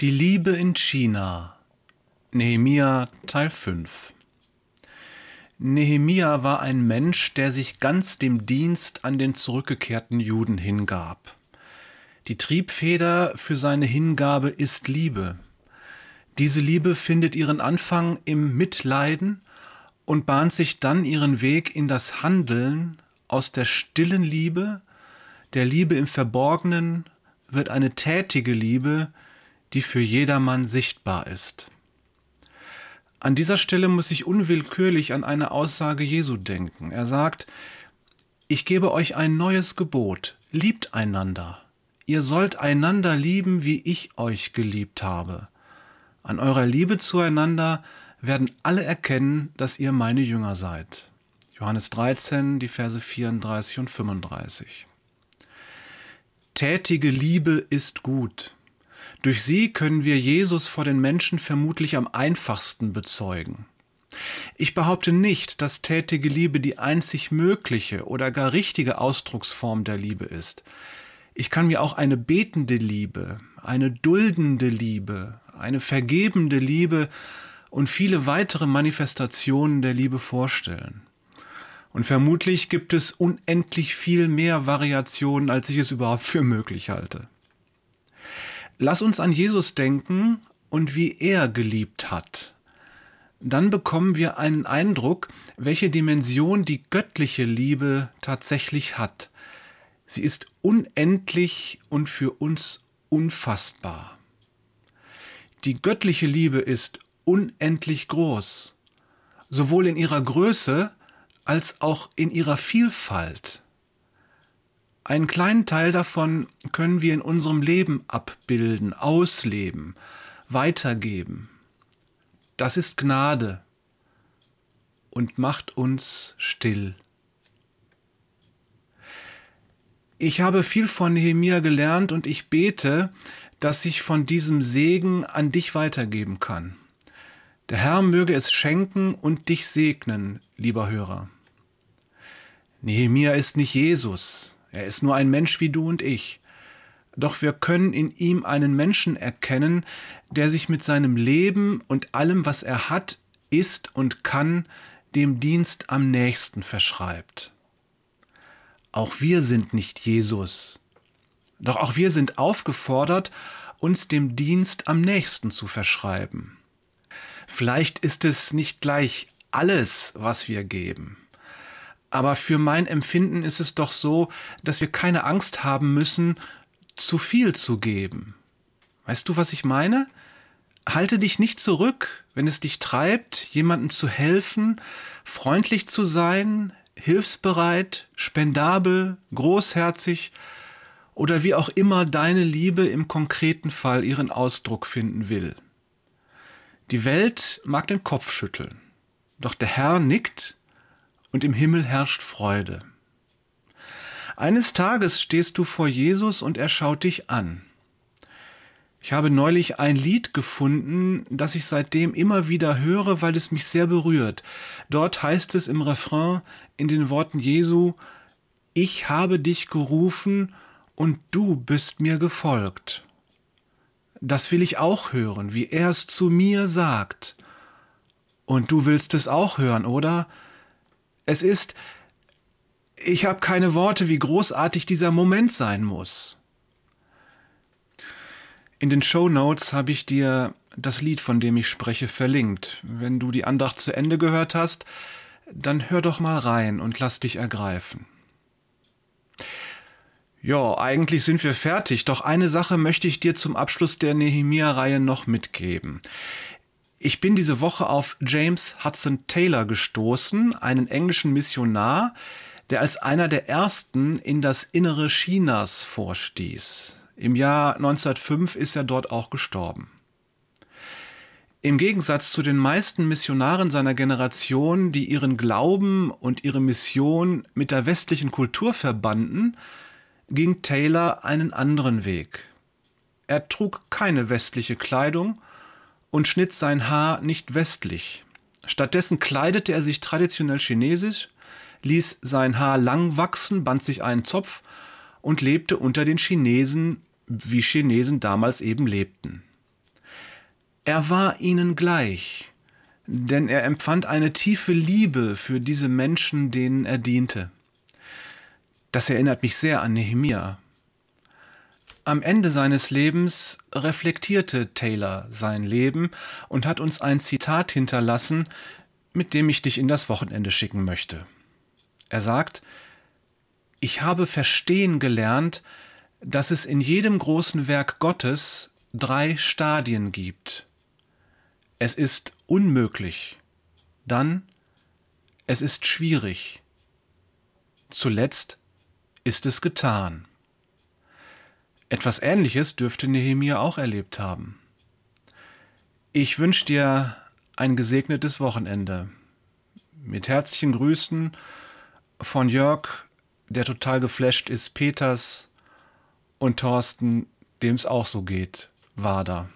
Die Liebe in China. Nehemia Teil 5. Nehemia war ein Mensch, der sich ganz dem Dienst an den zurückgekehrten Juden hingab. Die Triebfeder für seine Hingabe ist Liebe. Diese Liebe findet ihren Anfang im Mitleiden und bahnt sich dann ihren Weg in das Handeln aus der stillen Liebe, der Liebe im Verborgenen wird eine tätige Liebe, die für jedermann sichtbar ist. An dieser Stelle muss ich unwillkürlich an eine Aussage Jesu denken. Er sagt, ich gebe euch ein neues Gebot, liebt einander. Ihr sollt einander lieben, wie ich euch geliebt habe. An eurer Liebe zueinander werden alle erkennen, dass ihr meine Jünger seid. Johannes 13, die Verse 34 und 35. Tätige Liebe ist gut. Durch sie können wir Jesus vor den Menschen vermutlich am einfachsten bezeugen. Ich behaupte nicht, dass tätige Liebe die einzig mögliche oder gar richtige Ausdrucksform der Liebe ist. Ich kann mir auch eine betende Liebe, eine duldende Liebe, eine vergebende Liebe und viele weitere Manifestationen der Liebe vorstellen. Und vermutlich gibt es unendlich viel mehr Variationen, als ich es überhaupt für möglich halte. Lass uns an Jesus denken und wie er geliebt hat. Dann bekommen wir einen Eindruck, welche Dimension die göttliche Liebe tatsächlich hat. Sie ist unendlich und für uns unfassbar. Die göttliche Liebe ist unendlich groß, sowohl in ihrer Größe als auch in ihrer Vielfalt. Einen kleinen Teil davon können wir in unserem Leben abbilden, ausleben, weitergeben. Das ist Gnade und macht uns still. Ich habe viel von Nehemia gelernt und ich bete, dass ich von diesem Segen an dich weitergeben kann. Der Herr möge es schenken und dich segnen, lieber Hörer. Nehemia ist nicht Jesus, er ist nur ein Mensch wie du und ich. Doch wir können in ihm einen Menschen erkennen, der sich mit seinem Leben und allem, was er hat, ist und kann, dem Dienst am nächsten verschreibt. Auch wir sind nicht Jesus. Doch auch wir sind aufgefordert, uns dem Dienst am nächsten zu verschreiben. Vielleicht ist es nicht gleich alles, was wir geben. Aber für mein Empfinden ist es doch so, dass wir keine Angst haben müssen, zu viel zu geben. Weißt du, was ich meine? Halte dich nicht zurück, wenn es dich treibt, jemandem zu helfen, freundlich zu sein, hilfsbereit, spendabel, großherzig oder wie auch immer deine Liebe im konkreten Fall ihren Ausdruck finden will. Die Welt mag den Kopf schütteln, doch der Herr nickt und im Himmel herrscht Freude. Eines Tages stehst du vor Jesus und er schaut dich an. Ich habe neulich ein Lied gefunden, das ich seitdem immer wieder höre, weil es mich sehr berührt. Dort heißt es im Refrain in den Worten Jesu, Ich habe dich gerufen und du bist mir gefolgt. Das will ich auch hören, wie er es zu mir sagt. Und du willst es auch hören, oder? Es ist, ich habe keine Worte, wie großartig dieser Moment sein muss. In den Show Notes habe ich dir das Lied, von dem ich spreche, verlinkt. Wenn du die Andacht zu Ende gehört hast, dann hör doch mal rein und lass dich ergreifen. Ja, eigentlich sind wir fertig, doch eine Sache möchte ich dir zum Abschluss der Nehemia-Reihe noch mitgeben. Ich bin diese Woche auf James Hudson Taylor gestoßen, einen englischen Missionar, der als einer der ersten in das Innere Chinas vorstieß. Im Jahr 1905 ist er dort auch gestorben. Im Gegensatz zu den meisten Missionaren seiner Generation, die ihren Glauben und ihre Mission mit der westlichen Kultur verbanden, ging Taylor einen anderen Weg. Er trug keine westliche Kleidung und schnitt sein Haar nicht westlich. Stattdessen kleidete er sich traditionell chinesisch, ließ sein Haar lang wachsen, band sich einen Zopf und lebte unter den Chinesen, wie Chinesen damals eben lebten. Er war ihnen gleich, denn er empfand eine tiefe Liebe für diese Menschen, denen er diente. Das erinnert mich sehr an Nehemia. Am Ende seines Lebens reflektierte Taylor sein Leben und hat uns ein Zitat hinterlassen, mit dem ich dich in das Wochenende schicken möchte. Er sagt, ich habe verstehen gelernt, dass es in jedem großen Werk Gottes drei Stadien gibt. Es ist unmöglich, dann es ist schwierig, zuletzt ist es getan. Etwas Ähnliches dürfte Nehemia auch erlebt haben. Ich wünsche dir ein gesegnetes Wochenende. Mit herzlichen Grüßen von Jörg, der total geflasht ist, Peters und Thorsten, dem es auch so geht, Wader.